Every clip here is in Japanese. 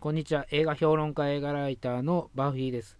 こんにちは。映画評論家、映画ライターのバフィーです。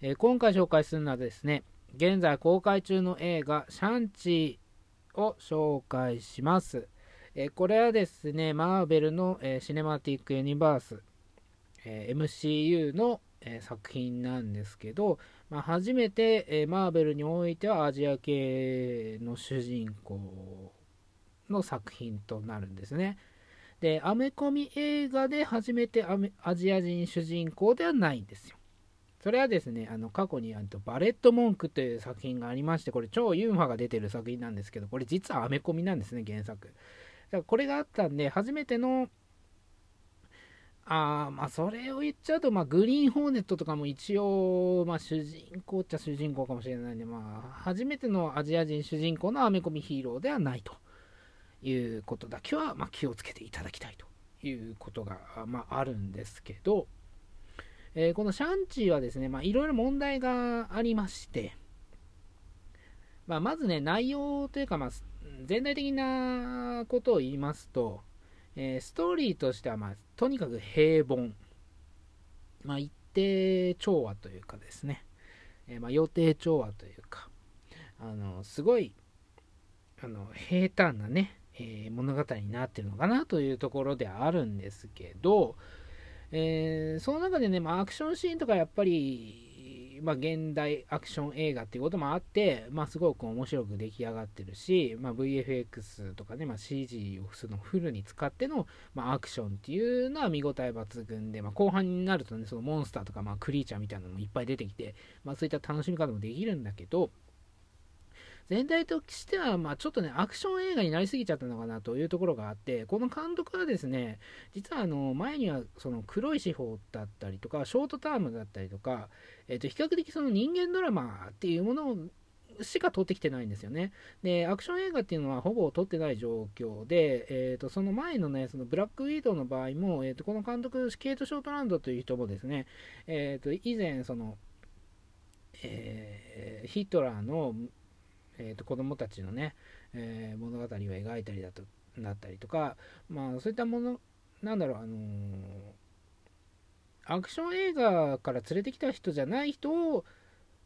えー今回紹介するのはですね、現在公開中の映画、シャンチーを紹介します。えーこれはですね、マーベルの、えーシネマティックユニバース、え MCU の、え作品なんですけど、まあ、初めて、えマーベルにおいてはアジア系の主人公の作品となるんですね。で、アメコミ映画で初めてアジア人主人公ではないんですよ。それはですね、あの過去にあのバレットモンクという作品がありまして、これ超ユーファが出てる作品なんですけど、これ実はアメコミなんですね、原作。だからこれがあったんで、初めての、あまあそれを言っちゃうと、まあ、グリーンホーネットとかも一応、まあ、主人公っちゃ主人公かもしれないんで、まあ、初めてのアジア人主人公のアメコミヒーローではないということだけは、まあ、気をつけていただきたいということが、まあ、あるんですけど、えーこのシャンチーはですね、まあ、いろいろ問題がありまして、まあ、まずね、内容というか、まあ、全体的なことを言いますと、えーストーリーとしては、まあ、とにかく平凡、まあ、一定調和というかですね、えーまあ、予定調和というか、あのすごいあの平坦なね、えー物語になってるのかなというところではあるんですけど、えーその中でね、まあ、アクションシーンとかやっぱり、まあ、現代アクション映画っていうこともあって、まあ、すごく面白く出来上がってるし、まあ、VFX とかね、まあ、CG をそのフルに使っての、まあ、アクションっていうのは見応え抜群で、まあ、後半になるとねそのモンスターとか、まあ、クリーチャーみたいなのもいっぱい出てきて、まあ、そういった楽しみ方もできるんだけど全体としては、まあ、ちょっとね、アクション映画になりすぎちゃったのかなというところがあって、この監督はですね、実はあの前にはその黒い司法だったりとか、ショートタームだったりとか、えっと比較的その人間ドラマっていうものしか撮ってきてないんですよね。で、アクション映画っていうのはほぼ撮ってない状況で、えっとその前のね、そのブラックウィードの場合も、えっとこの監督、ケイト・ショートランドという人もですね、えっと以前、その、えーヒトラーのえー、と子供たちのね、えー物語を描いたりだとなったりとか、まあ、そういったものなんだろう、あのーアクション映画から連れてきた人じゃない人を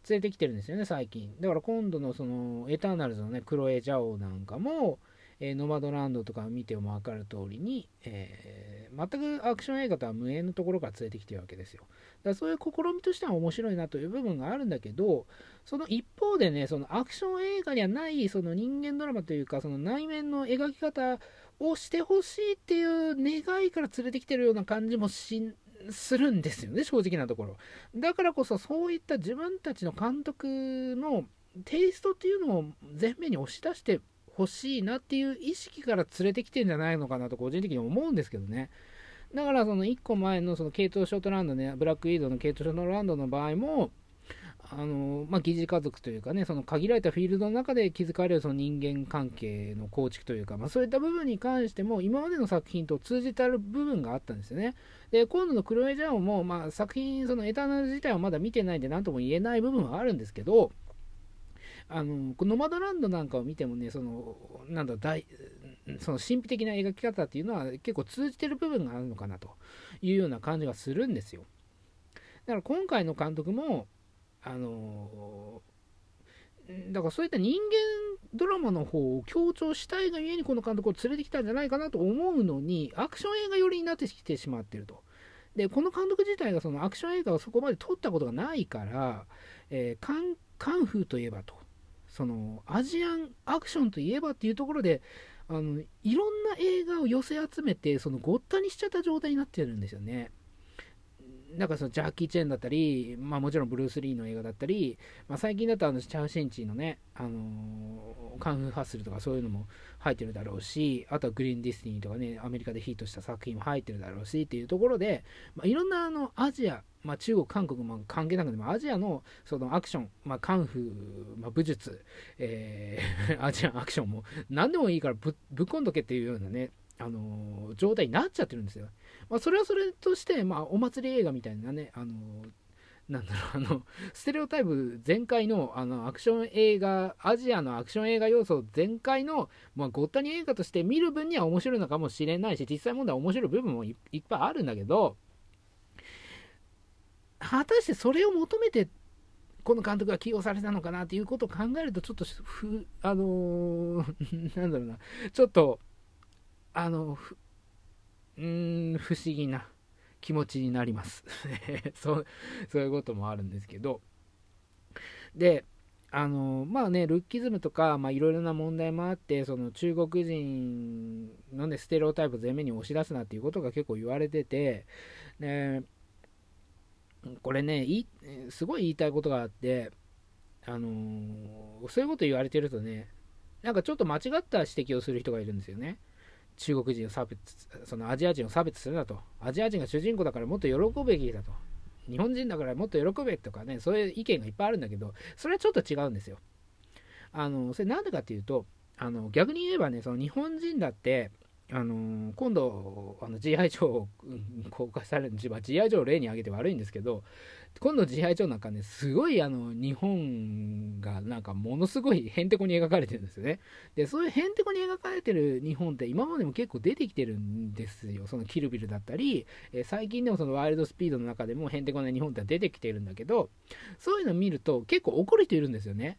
連れてきてるんですよね最近。だから今度のそのエターナルズのねクロエ・ジャオなんかも、えノマドランドとか見ても分かる通りに、えー全くアクション映画とは無縁のところから連れてきてるわけですよだからそういう試みとしては面白いなという部分があるんだけどその一方でね、そのアクション映画にはないその人間ドラマというか、その内面の描き方をしてほしいっていう願いから連れてきてるような感じもしするんですよね、正直なところ。だからこそ、そういった自分たちの監督のテイストっていうのを前面に押し出してほしいなっていう意識から連れてきてんじゃないのかなと個人的に思うんですけどね。だからその1個前のそのケイト・ショートランドね、ブラックウィードのケイト・ショートランドの場合も、あのまあ、疑似家族というかね、その限られたフィールドの中で築かれるその人間関係の構築というか、まあ、そういった部分に関しても、今までの作品と通じたる部分があったんですよね。で、今度のクロエ・ジャオも、まあ、作品、そのエターナル自体はまだ見てないんで、なんとも言えない部分はあるんですけど、あのノマドランドなんかを見てもね、そのなんだ大その神秘的な描き方っていうのは結構通じてる部分があるのかなというような感じがするんですよ。だから今回の監督も、あのだからそういった人間ドラマの方を強調したいがゆえにこの監督を連れてきたんじゃないかなと思うのにアクション映画寄りになってきてしまってると。でこの監督自体がそのアクション映画をそこまで撮ったことがないから、えーカンカンフーといえばとそのアジアンアクションといえばっていうところであのいろんな映画を寄せ集めてそのごったにしちゃった状態になってるんですよね。なんかそのジャッキー・チェンだったり、まあ、もちろんブルース・リーの映画だったり、まあ、最近だとあのチャウ・シンチのね、あのーカンフー・ハッスルとかそういうのも入ってるだろうし、あとはグリーン・ディスティニーとかね、アメリカでヒットした作品も入ってるだろうしっていうところで、まあ、いろんなあのアジア、まあ、中国、韓国も関係なくてもアジアのそのアクション、まあ、カンフー、まあ、武術、えー アジアンアクションも何でもいいからぶぶっこんどけっていうようなね、あのー状態になっちゃってるんですよ。まあ、それはそれとして、まあ、お祭り映画みたいなね、あのーなんだろう、あの、ステレオタイプ全開の、あの、アクション映画、アジアのアクション映画要素全開の、まあ、ごったに映画として見る分には面白いのかもしれないし、実際問題は面白い部分もいいっぱいあるんだけど、果たしてそれを求めてこの監督が起用されたのかなっていうことを考えるとちょっとふあのー、なんだろうなちょっとあのうーん不思議な気持ちになります。そうそういうこともあるんですけど。であのまあねルッキズムとかいろいろな問題もあってその中国人のねステレオタイプを前面に押し出すなっていうことが結構言われててでこれねいすごい言いたいことがあってあのー、そういうこと言われてるとねなんかちょっと間違った指摘をする人がいるんですよね。中国人を差別そのアジア人を差別するなと。アジア人が主人公だからもっと喜ぶべきだと。日本人だからもっと喜べとかねそういう意見がいっぱいあるんだけどそれはちょっと違うんですよ。あのそれなんでかっていうとあの逆に言えばねその日本人だってあの今度、あの GI 帳公開される、まあ、GI 帳を例に挙げて悪いんですけど、今度 GI 帳なんかね、すごいあの日本がなんかものすごいへんてこに描かれてるんですよね。で、そういうへんてこに描かれてる日本って今までも結構出てきてるんですよ。そのキルビルだったり、え最近でもそのワイルドスピードの中でもへんてこな日本って出てきてるんだけど、そういうの見ると結構怒る人いるんですよね。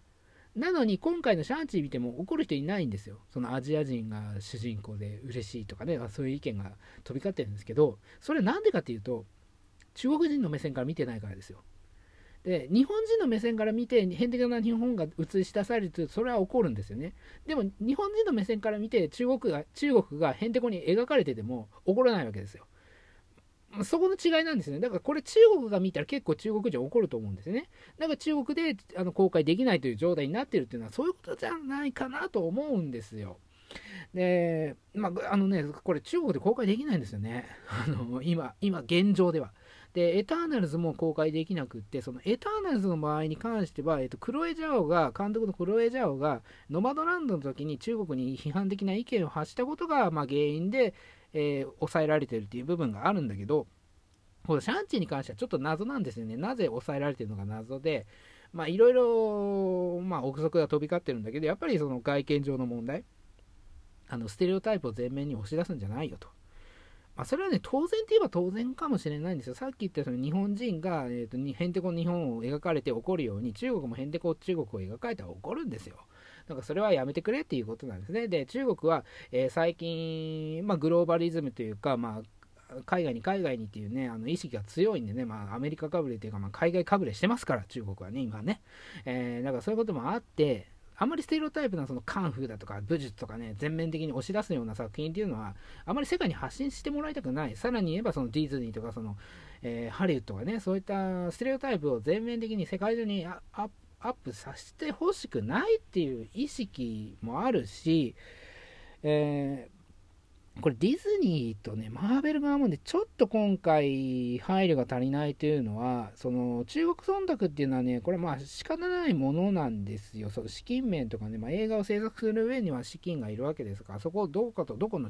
なのに今回のシャンチー見ても怒る人いないんですよ。そのアジア人が主人公で嬉しいとかね、そういう意見が飛び交ってるんですけど、それなんでかっていうと、中国人の目線から見てないからですよ。で、日本人の目線から見て、変的な日本が映し出されると、それは怒るんですよね。でも、日本人の目線から見て、中国が、中国がへんてこに描かれてても怒らないわけですよ。そこの違いなんですね。だからこれ中国が見たら結構中国人怒ると思うんですね。だから中国であの公開できないという状態になってるっていうのはそういうことじゃないかなと思うんですよ。で、まあ、あのね、これ中国で公開できないんですよね。あの、今、今現状では。で、エターナルズも公開できなくって、そのエターナルズの場合に関しては、えっと、クロエ・ジャオが、監督のクロエ・ジャオが、ノマドランドの時に中国に批判的な意見を発したことが、まあ、原因で、えー、抑えられてるっていう部分があるんだけど、このシャンチーに関してはちょっと謎なんですよね。なぜ抑えられてるのか謎で、まあいろいろ、まあ憶測が飛び交ってるんだけど、やっぱりその外見上の問題、あのステレオタイプを前面に押し出すんじゃないよと。まあ、それはね、当然といえば当然かもしれないんですよ。さっき言ったその日本人が、えーと、へんてこ日本を描かれて怒るように、中国もへんてこ中国を描かれたら怒るんですよ。なんかそれはやめてくれっていうことなんですね。で、中国は、えー、最近、まあ、グローバリズムというか、まあ、海外に海外にっていうね、あの意識が強いんでね、まあ、アメリカかぶれっていうか、まあ、海外かぶれしてますから、中国はね、今ね。えー、だかそういうこともあって、あまりステレオタイプなそのカンフーだとか武術とかね、全面的に押し出すような作品っていうのは、あまり世界に発信してもらいたくない。さらに言えばそのディズニーとかその、えー、ハリウッドがね、そういったステレオタイプを全面的に世界中にアッアップさせてほしくないっていう意識もあるし、えこれディズニーとね、マーベル側もね、ちょっと今回配慮が足りないというのは、その中国忖度っていうのはね、これまあ仕方ないものなんですよ。その資金面とかね、まあ、映画を制作する上には資金がいるわけですから、そこをどうかと、どこの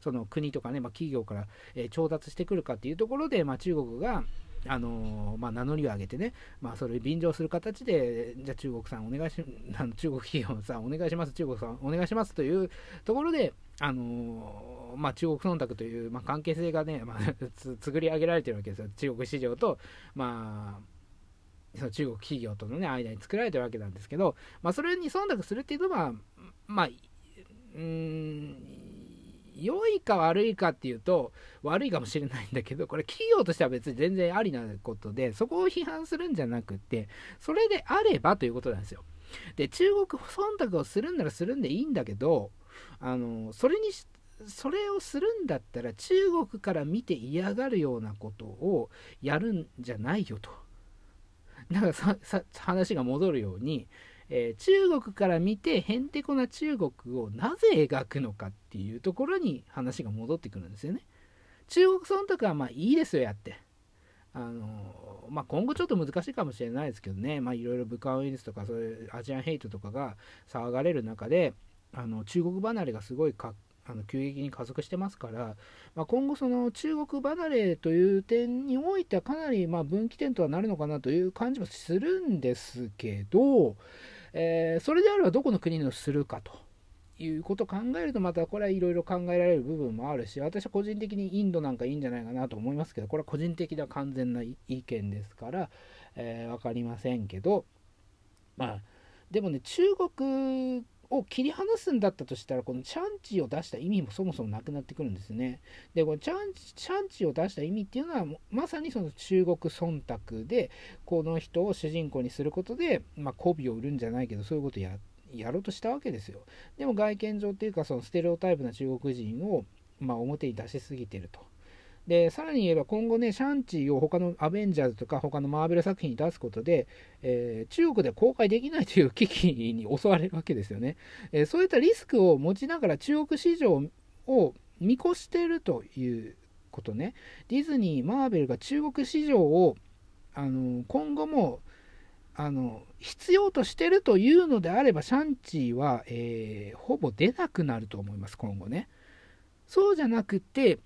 その国とかね、まあ、企業から、えー、調達してくるかっていうところで、まあ、中国が、あのまあ、名乗りを上げてね、まあ、それ便乗する形で、じゃあ中国さんお願いし、あの中国企業さんお願いします、中国さんお願いしますというところで、あのまあ、中国忖度という、まあ、関係性がね、まあ、作り上げられてるわけですよ、中国市場と、まあ、その中国企業との、ね、間に作られてるわけなんですけど、まあ、それに忖度するっていうのは、まあ、うん、良いか悪いかっていうと悪いかもしれないんだけどこれ企業としては別に全然ありなことでそこを批判するんじゃなくてそれであればということなんですよ。で中国忖度をするんならするんでいいんだけどあのそれにそれをするんだったら中国から見て嫌がるようなことをやるんじゃないよと。だからさ話が戻るようにえー、中国から見てへんてこな中国をなぜ描くのかっていうところに話が戻ってくるんですよね。中国忖度はまあいいですよやって。あのまあ、今後ちょっと難しいかもしれないですけどね、まあ、いろいろ武漢ウイルスとかそういうアジアンヘイトとかが騒がれる中であの中国離れがすごいかあの急激に加速してますから、まあ、今後、その中国離れという点においてはかなりま分岐点とはなるのかなという感じはするんですけど、えー、それであればどこの国のするかということを考えるとまたこれはいろいろ考えられる部分もあるし私は個人的にインドなんかいいんじゃないかなと思いますけどこれは個人的な完全な意見ですから、えー、分かりませんけどまあでもね中国を切り離すんだったとしたらこのチャンチを出した意味もそもそもなくなってくるんですね。でこのチャンチャンチを出した意味っていうのはまさにその中国忖度でこの人を主人公にすることで、まあ、媚びを売るんじゃないけどそういうことをややろうとしたわけですよ。でも外見上っていうかそのステレオタイプな中国人を、まあ、表に出しすぎてると。でさらに言えば今後ねシャンチーを他のアベンジャーズとか他のマーベル作品に出すことで、えー、中国で公開できないという危機に襲われるわけですよね、えー、そういったリスクを持ちながら中国市場を見越しているということね。ディズニーマーベルが中国市場をあの今後もあの必要としてるというのであればシャンチーは、えー、ほぼ出なくなると思います今後ね。そうじゃなくて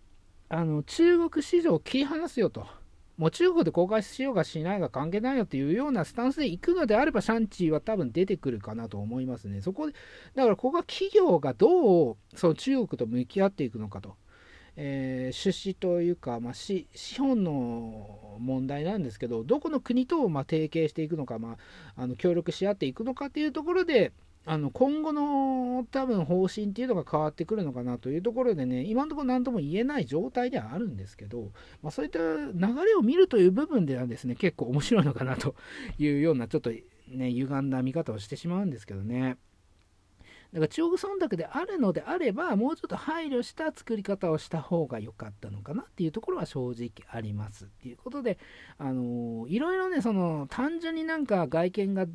あの中国市場を切り離すよと。もう中国で公開しようがしないが関係ないよというようなスタンスで行くのであればシャンチーは多分出てくるかなと思いますね。そこでだからここは企業がどうその中国と向き合っていくのかと。えー、出資というか、まあ、資本の問題なんですけどどこの国とま提携していくのか、まあ、あの協力し合っていくのかっていうところであの今後の多分方針っていうのが変わってくるのかなというところでね今のところ何とも言えない状態ではあるんですけど、まあ、そういった流れを見るという部分ではですね結構面白いのかなというようなちょっとね歪んだ見方をしてしまうんですけどね。だから中国忖度であるのであればもうちょっと配慮した作り方をした方が良かったのかなっていうところは正直ありますっていうことであのいろいろねその単純になんか外見が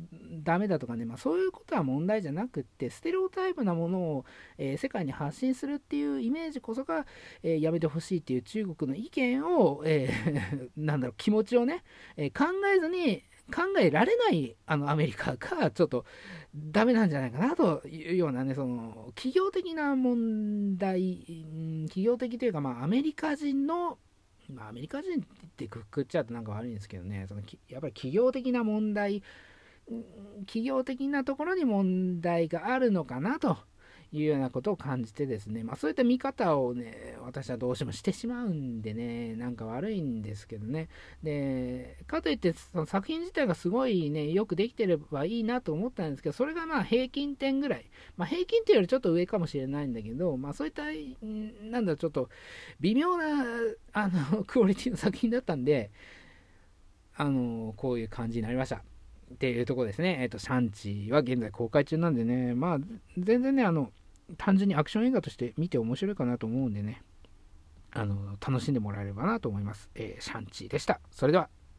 ダメだとかね、まあ、そういうことは問題じゃなくってステレオタイプなものを、えー、世界に発信するっていうイメージこそが、えー、やめてほしいっていう中国の意見を、えー、なんだろう気持ちをね、え考えずに考えられないあのアメリカがちょっとダメなんじゃないかなというようなね、その企業的な問題、企業的というか、まあ、アメリカ人の、まあ、アメリカ人ってくくっちゃうとなんか悪いんですけどね、そのやっぱり企業的な問題、企業的なところに問題があるのかなというようなことを感じてですね、まあ、そういった見方をね、私はどうしてもしてしまうんでね、なんか悪いんですけどね。で、かといって、その作品自体がすごいね、よくできてればいいなと思ったんですけど、それがまあ平均点ぐらい。まあ、平均点よりちょっと上かもしれないんだけど、まあ、そういった、なんだ、ちょっと微妙な、あの、クオリティの作品だったんで、あの、こういう感じになりました。っていうところですね。えっ、ー、と、シャンチは現在公開中なんでね、まあ、全然ね、あの、単純にアクション映画として見て面白いかなと思うんでね、あの、楽しんでもらえればなと思います。えー、シャンチーでした。それでは。